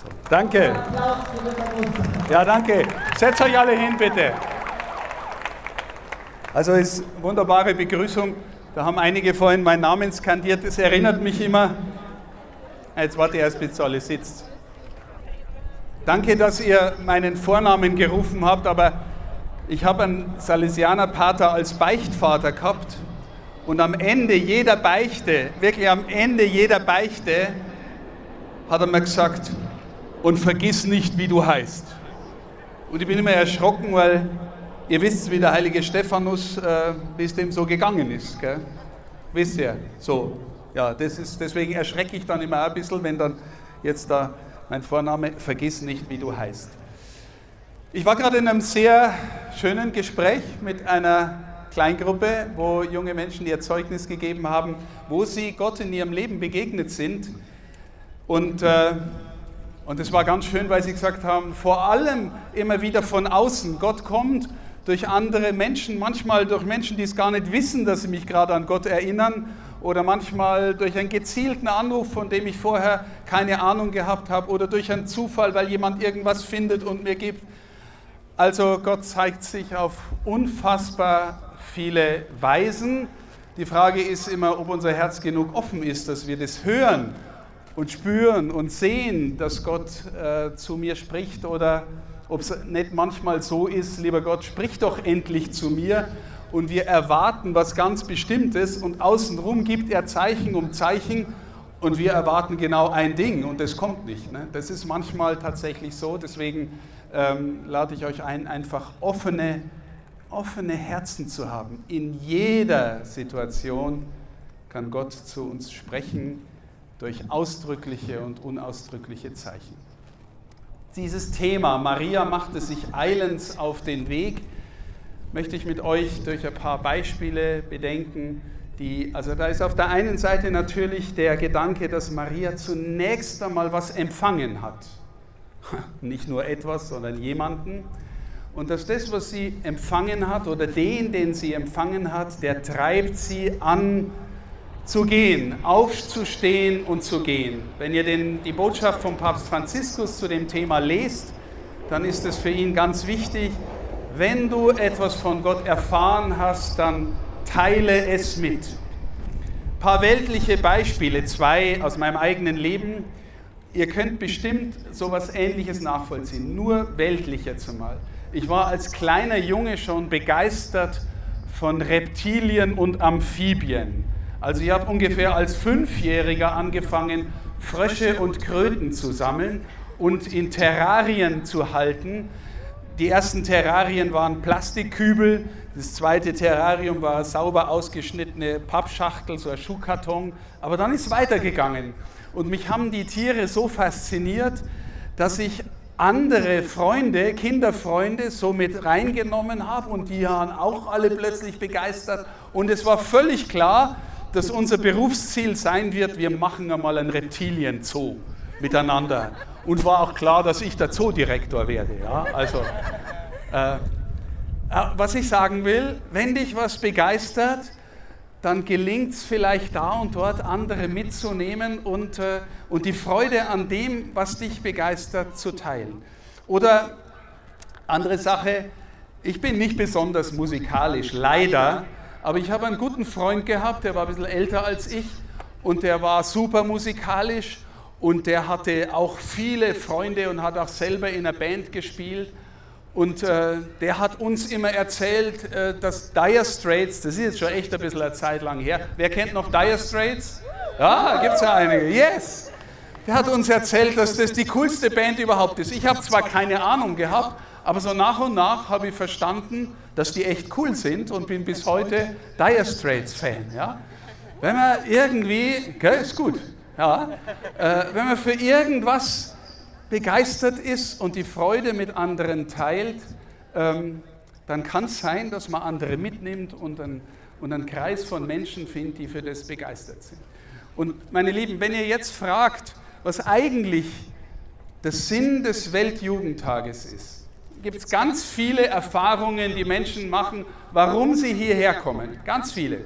So, danke. Ja, danke. Setzt euch alle hin, bitte. Also ist eine wunderbare Begrüßung. Da haben einige vorhin meinen Namen skandiert. Das erinnert mich immer. Jetzt warte erst, bis alle sitzt. Danke, dass ihr meinen Vornamen gerufen habt, aber ich habe einen Salesianer-Pater als Beichtvater gehabt und am Ende jeder Beichte, wirklich am Ende jeder Beichte, hat er mir gesagt, und vergiss nicht, wie du heißt. Und ich bin immer erschrocken, weil ihr wisst, wie der heilige Stephanus, äh, wie es dem so gegangen ist. Gell? Wisst ihr? So. Ja, das ist, deswegen erschrecke ich dann immer ein bisschen, wenn dann jetzt da mein Vorname, vergiss nicht, wie du heißt. Ich war gerade in einem sehr schönen Gespräch mit einer Kleingruppe, wo junge Menschen ihr Zeugnis gegeben haben, wo sie Gott in ihrem Leben begegnet sind. Und, äh, und es war ganz schön, weil sie gesagt haben, vor allem immer wieder von außen. Gott kommt durch andere Menschen, manchmal durch Menschen, die es gar nicht wissen, dass sie mich gerade an Gott erinnern oder manchmal durch einen gezielten Anruf, von dem ich vorher keine Ahnung gehabt habe oder durch einen Zufall, weil jemand irgendwas findet und mir gibt. Also Gott zeigt sich auf unfassbar viele Weisen. Die Frage ist immer, ob unser Herz genug offen ist, dass wir das hören und spüren und sehen, dass Gott äh, zu mir spricht oder ob es nicht manchmal so ist, lieber Gott, sprich doch endlich zu mir und wir erwarten was ganz Bestimmtes und außenrum gibt er Zeichen um Zeichen und wir erwarten genau ein Ding und das kommt nicht. Ne? Das ist manchmal tatsächlich so, deswegen ähm, lade ich euch ein, einfach offene offene Herzen zu haben. In jeder Situation kann Gott zu uns sprechen durch ausdrückliche und unausdrückliche Zeichen. Dieses Thema, Maria machte sich eilends auf den Weg, möchte ich mit euch durch ein paar Beispiele bedenken. Die, also da ist auf der einen Seite natürlich der Gedanke, dass Maria zunächst einmal was empfangen hat. Nicht nur etwas, sondern jemanden und dass das, was sie empfangen hat oder den, den sie empfangen hat, der treibt sie an zu gehen, aufzustehen und zu gehen. Wenn ihr den, die Botschaft von Papst Franziskus zu dem Thema lest, dann ist es für ihn ganz wichtig, wenn du etwas von Gott erfahren hast, dann teile es mit. Ein paar weltliche Beispiele, zwei aus meinem eigenen Leben. Ihr könnt bestimmt sowas Ähnliches nachvollziehen, nur weltlicher zumal. Ich war als kleiner Junge schon begeistert von Reptilien und Amphibien. Also ich habe ungefähr als Fünfjähriger angefangen, Frösche und Kröten zu sammeln und in Terrarien zu halten. Die ersten Terrarien waren Plastikkübel, das zweite Terrarium war sauber ausgeschnittene Pappschachtel, so ein Schuhkarton. Aber dann ist es weitergegangen. Und mich haben die Tiere so fasziniert, dass ich andere Freunde, Kinderfreunde so mit reingenommen habe und die waren auch alle plötzlich begeistert. Und es war völlig klar, dass unser Berufsziel sein wird, wir machen einmal ein Reptilienzoo miteinander. Und war auch klar, dass ich der Zoodirektor werde. Ja? Also, äh, äh was ich sagen will, wenn dich was begeistert, dann gelingt es vielleicht da und dort, andere mitzunehmen und, äh, und die Freude an dem, was dich begeistert, zu teilen. Oder andere Sache, ich bin nicht besonders musikalisch, leider, aber ich habe einen guten Freund gehabt, der war ein bisschen älter als ich und der war super musikalisch und der hatte auch viele Freunde und hat auch selber in einer Band gespielt. Und äh, der hat uns immer erzählt, äh, dass Dire Straits, das ist jetzt schon echt ein bisschen eine Zeit lang her. Wer kennt noch Dire Straits? Ja, gibt es ja einige. Yes! Der hat uns erzählt, dass das die coolste Band überhaupt ist. Ich habe zwar keine Ahnung gehabt, aber so nach und nach habe ich verstanden, dass die echt cool sind und bin bis heute Dire Straits Fan. Ja? Wenn man irgendwie, gell, ist gut, ja, äh, wenn man für irgendwas begeistert ist und die Freude mit anderen teilt, ähm, dann kann es sein, dass man andere mitnimmt und einen, und einen Kreis von Menschen findet, die für das begeistert sind. Und meine Lieben, wenn ihr jetzt fragt, was eigentlich der Sinn des Weltjugendtages ist, gibt es ganz viele Erfahrungen, die Menschen machen, warum sie hierher kommen. Ganz viele.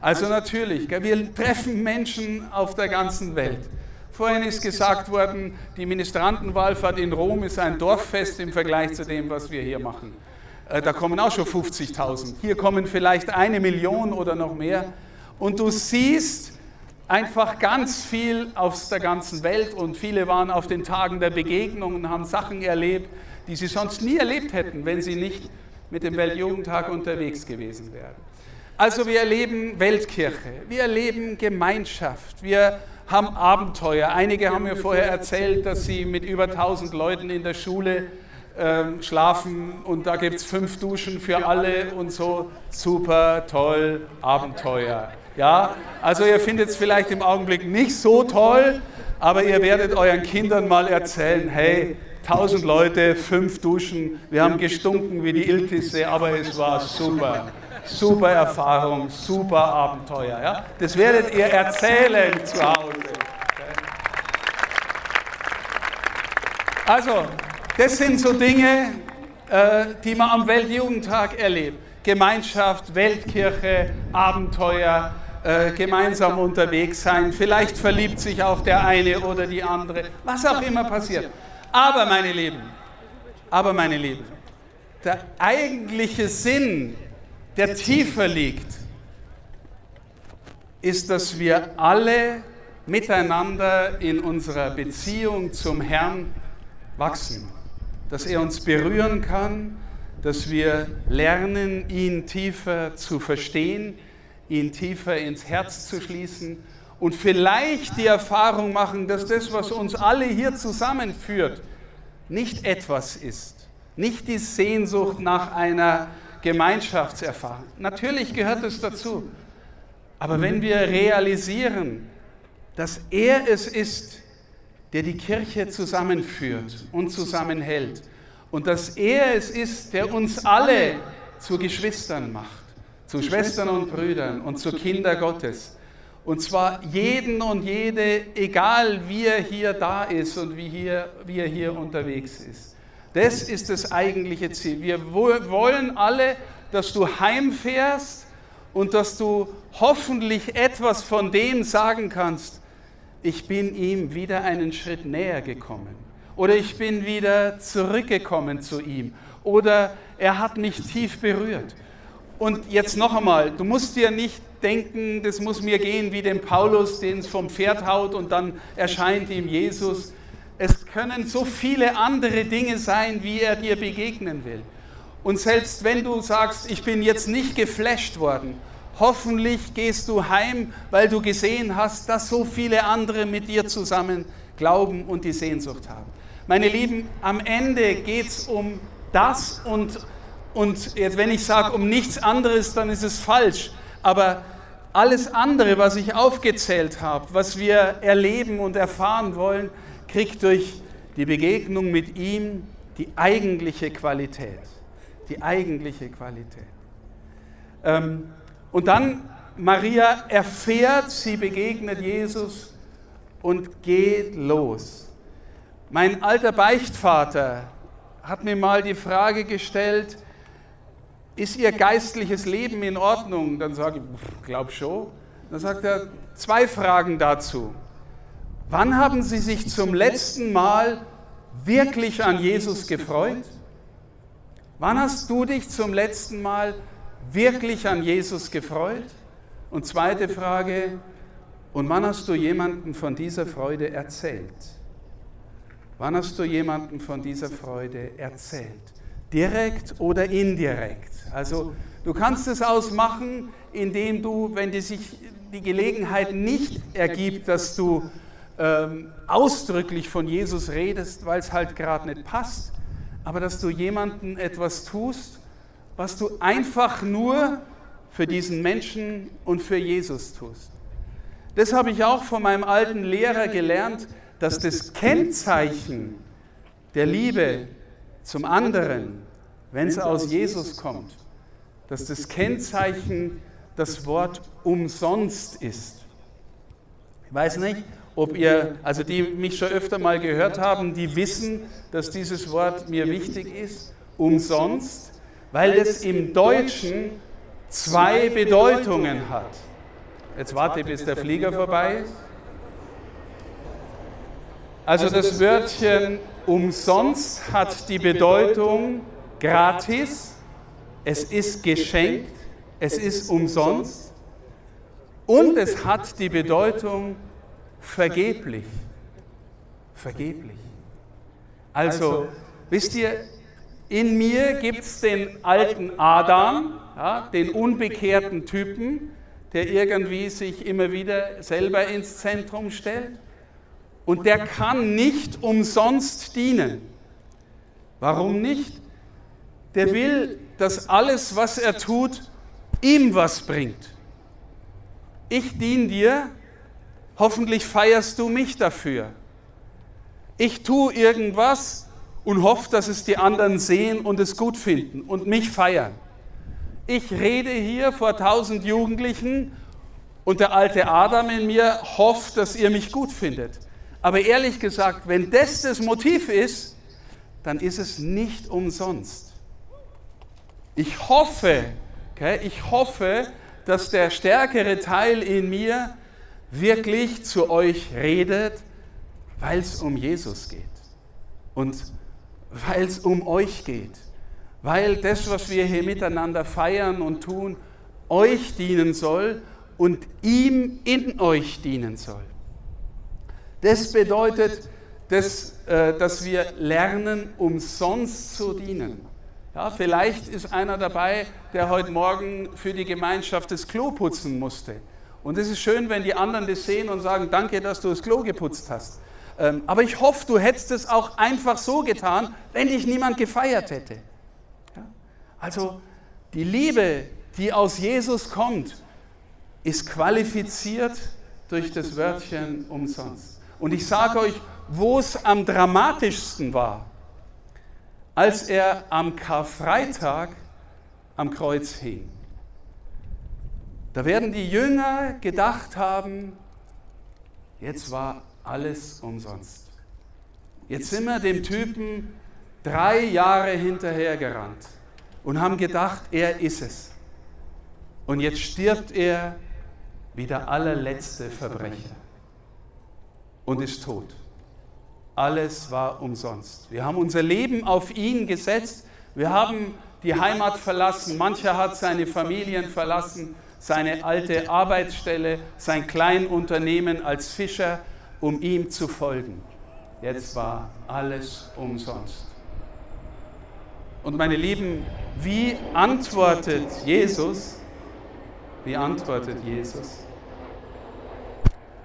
Also natürlich, wir treffen Menschen auf der ganzen Welt Vorhin ist gesagt worden, die Ministrantenwallfahrt in Rom ist ein Dorffest im Vergleich zu dem, was wir hier machen. Äh, da kommen auch schon 50.000. Hier kommen vielleicht eine Million oder noch mehr. Und du siehst einfach ganz viel aus der ganzen Welt und viele waren auf den Tagen der Begegnung und haben Sachen erlebt, die sie sonst nie erlebt hätten, wenn sie nicht mit dem Weltjugendtag unterwegs gewesen wären. Also wir erleben Weltkirche, wir erleben Gemeinschaft, wir haben Abenteuer. Einige haben mir vorher erzählt, dass sie mit über 1000 Leuten in der Schule ähm, schlafen und da gibt es fünf Duschen für alle und so. Super, toll, Abenteuer. Ja, also ihr findet es vielleicht im Augenblick nicht so toll, aber ihr werdet euren Kindern mal erzählen, hey, 1000 Leute, fünf Duschen, wir haben gestunken wie die Iltisse, aber es war super. Super Erfahrung, super Abenteuer. Ja? Das werdet ihr erzählen zu Hause. Also, das sind so Dinge, äh, die man am Weltjugendtag erlebt. Gemeinschaft, Weltkirche, Abenteuer, äh, gemeinsam unterwegs sein. Vielleicht verliebt sich auch der eine oder die andere, was auch immer passiert. Aber meine Lieben, aber meine Lieben, der eigentliche Sinn, der tiefer liegt, ist, dass wir alle miteinander in unserer Beziehung zum Herrn wachsen. Dass er uns berühren kann, dass wir lernen, ihn tiefer zu verstehen, ihn tiefer ins Herz zu schließen und vielleicht die Erfahrung machen, dass das, was uns alle hier zusammenführt, nicht etwas ist, nicht die Sehnsucht nach einer Gemeinschaftserfahrung. Natürlich gehört es dazu, aber wenn wir realisieren, dass er es ist, der die Kirche zusammenführt und zusammenhält. Und dass er es ist, der uns alle zu Geschwistern macht, zu Schwestern und Brüdern und zu Kinder Gottes. Und zwar jeden und jede, egal wie er hier da ist und wie, hier, wie er hier unterwegs ist. Das ist das eigentliche Ziel. Wir wollen alle, dass du heimfährst und dass du hoffentlich etwas von dem sagen kannst, ich bin ihm wieder einen Schritt näher gekommen. Oder ich bin wieder zurückgekommen zu ihm. Oder er hat mich tief berührt. Und jetzt noch einmal, du musst dir nicht denken, das muss mir gehen wie dem Paulus, den es vom Pferd haut und dann erscheint ihm Jesus. Es können so viele andere Dinge sein, wie er dir begegnen will. Und selbst wenn du sagst, ich bin jetzt nicht geflasht worden, Hoffentlich gehst du heim, weil du gesehen hast, dass so viele andere mit dir zusammen glauben und die Sehnsucht haben. Meine Lieben, am Ende geht es um das und, und jetzt, wenn ich sage um nichts anderes, dann ist es falsch. Aber alles andere, was ich aufgezählt habe, was wir erleben und erfahren wollen, kriegt durch die Begegnung mit ihm die eigentliche Qualität. Die eigentliche Qualität. Ähm, und dann Maria erfährt, sie begegnet Jesus und geht los. Mein alter Beichtvater hat mir mal die Frage gestellt, ist Ihr geistliches Leben in Ordnung? Dann sage ich, glaub schon. Dann sagt er, zwei Fragen dazu. Wann haben Sie sich zum letzten Mal wirklich an Jesus gefreut? Wann hast du dich zum letzten Mal wirklich an Jesus gefreut? Und zweite Frage, und wann hast du jemanden von dieser Freude erzählt? Wann hast du jemanden von dieser Freude erzählt? Direkt oder indirekt? Also du kannst es ausmachen, indem du, wenn die sich die Gelegenheit nicht ergibt, dass du ähm, ausdrücklich von Jesus redest, weil es halt gerade nicht passt, aber dass du jemandem etwas tust, was du einfach nur für diesen Menschen und für Jesus tust. Das habe ich auch von meinem alten Lehrer gelernt, dass das Kennzeichen der Liebe zum anderen, wenn es aus Jesus kommt, dass das Kennzeichen das Wort umsonst ist. Ich weiß nicht, ob ihr, also die mich schon öfter mal gehört haben, die wissen, dass dieses Wort mir wichtig ist. Umsonst weil es im Deutschen zwei Bedeutungen hat. Jetzt warte, bis der Flieger vorbei ist. Also das Wörtchen umsonst hat die Bedeutung gratis, es ist geschenkt, es ist umsonst und es hat die Bedeutung vergeblich. Vergeblich. Also, wisst ihr, in mir gibt es den alten Adam, ja, den unbekehrten Typen, der irgendwie sich immer wieder selber ins Zentrum stellt. Und der kann nicht umsonst dienen. Warum nicht? Der will, dass alles, was er tut, ihm was bringt. Ich diene dir, hoffentlich feierst du mich dafür. Ich tue irgendwas und hoffe, dass es die anderen sehen und es gut finden und mich feiern. Ich rede hier vor tausend Jugendlichen und der alte Adam in mir hofft, dass ihr mich gut findet. Aber ehrlich gesagt, wenn das das Motiv ist, dann ist es nicht umsonst. Ich hoffe, okay, ich hoffe, dass der stärkere Teil in mir wirklich zu euch redet, weil es um Jesus geht und weil es um euch geht, weil das, was wir hier miteinander feiern und tun, euch dienen soll und ihm in euch dienen soll. Das bedeutet, dass, äh, dass wir lernen, umsonst zu dienen. Ja, vielleicht ist einer dabei, der heute Morgen für die Gemeinschaft das Klo putzen musste. Und es ist schön, wenn die anderen das sehen und sagen, danke, dass du das Klo geputzt hast. Ähm, aber ich hoffe, du hättest es auch einfach so getan, wenn dich niemand gefeiert hätte. Also die Liebe, die aus Jesus kommt, ist qualifiziert durch das Wörtchen umsonst. Und ich sage euch, wo es am dramatischsten war, als er am Karfreitag am Kreuz hing. Da werden die Jünger gedacht haben, jetzt war alles umsonst. Jetzt sind wir dem Typen drei Jahre hinterhergerannt und haben gedacht, er ist es. Und jetzt stirbt er wie der allerletzte Verbrecher und ist tot. Alles war umsonst. Wir haben unser Leben auf ihn gesetzt. Wir haben die Heimat verlassen. Mancher hat seine Familien verlassen, seine alte Arbeitsstelle, sein Kleinunternehmen als Fischer, um ihm zu folgen. Jetzt war alles umsonst. Und meine Lieben, wie antwortet Jesus? Wie antwortet Jesus?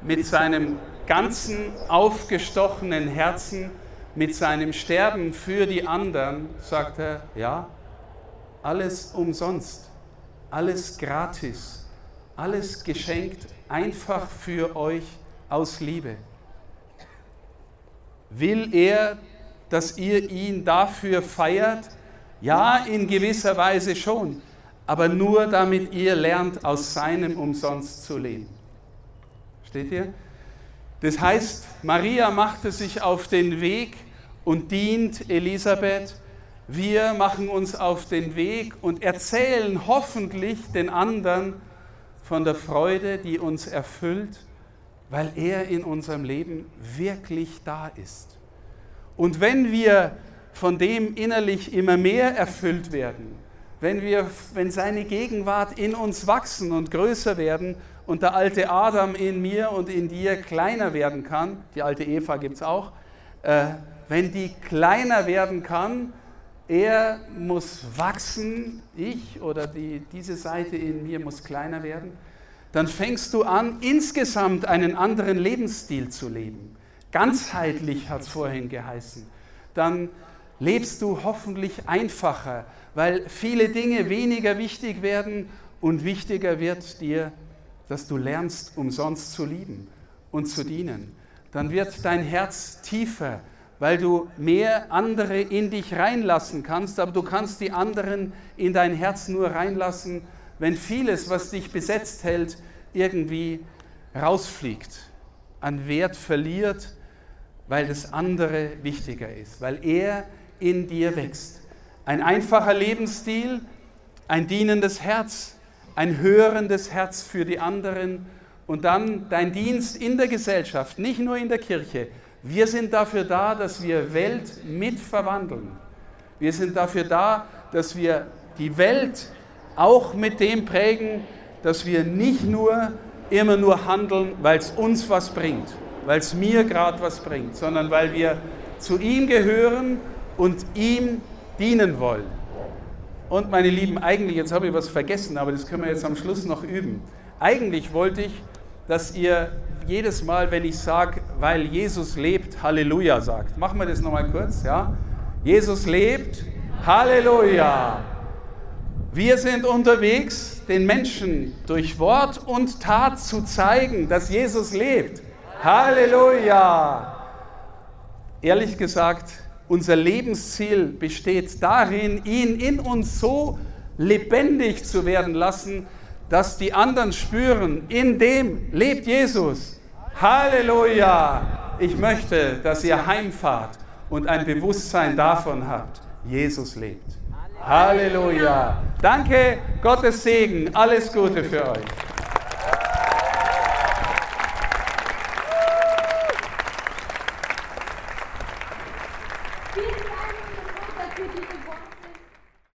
Mit seinem ganzen aufgestochenen Herzen, mit seinem Sterben für die anderen, sagt er, ja, alles umsonst, alles gratis, alles geschenkt, einfach für euch aus Liebe. Will er, dass ihr ihn dafür feiert? Ja, in gewisser Weise schon, aber nur damit ihr lernt, aus seinem Umsonst zu leben. Steht ihr? Das heißt, Maria machte sich auf den Weg und dient Elisabeth. Wir machen uns auf den Weg und erzählen hoffentlich den anderen von der Freude, die uns erfüllt, weil er in unserem Leben wirklich da ist. Und wenn wir von dem innerlich immer mehr erfüllt werden, wenn, wir, wenn seine Gegenwart in uns wachsen und größer werden und der alte Adam in mir und in dir kleiner werden kann, die alte Eva gibt es auch, äh, wenn die kleiner werden kann, er muss wachsen, ich oder die, diese Seite in mir muss kleiner werden, dann fängst du an, insgesamt einen anderen Lebensstil zu leben. Ganzheitlich hat es vorhin geheißen. Dann lebst du hoffentlich einfacher, weil viele Dinge weniger wichtig werden und wichtiger wird dir dass du lernst, umsonst zu lieben und zu dienen. Dann wird dein Herz tiefer, weil du mehr andere in dich reinlassen kannst, aber du kannst die anderen in dein Herz nur reinlassen, wenn vieles, was dich besetzt hält, irgendwie rausfliegt, an Wert verliert, weil das andere wichtiger ist, weil er in dir wächst. Ein einfacher Lebensstil, ein dienendes Herz, ein hörendes Herz für die anderen und dann dein Dienst in der Gesellschaft, nicht nur in der Kirche, Wir sind dafür da, dass wir Welt mitverwandeln. Wir sind dafür da, dass wir die Welt auch mit dem prägen, dass wir nicht nur immer nur handeln, weil es uns was bringt, weil es mir gerade was bringt, sondern weil wir zu ihm gehören und ihm dienen wollen. Und meine Lieben, eigentlich, jetzt habe ich was vergessen, aber das können wir jetzt am Schluss noch üben. Eigentlich wollte ich, dass ihr jedes Mal, wenn ich sage, weil Jesus lebt, Halleluja sagt. Machen wir das nochmal kurz, ja? Jesus lebt, Halleluja. Wir sind unterwegs, den Menschen durch Wort und Tat zu zeigen, dass Jesus lebt. Halleluja. Ehrlich gesagt, unser Lebensziel besteht darin, ihn in uns so lebendig zu werden lassen, dass die anderen spüren, in dem lebt Jesus. Halleluja! Ich möchte, dass ihr heimfahrt und ein Bewusstsein davon habt, Jesus lebt. Halleluja! Danke, Gottes Segen, alles Gute für euch.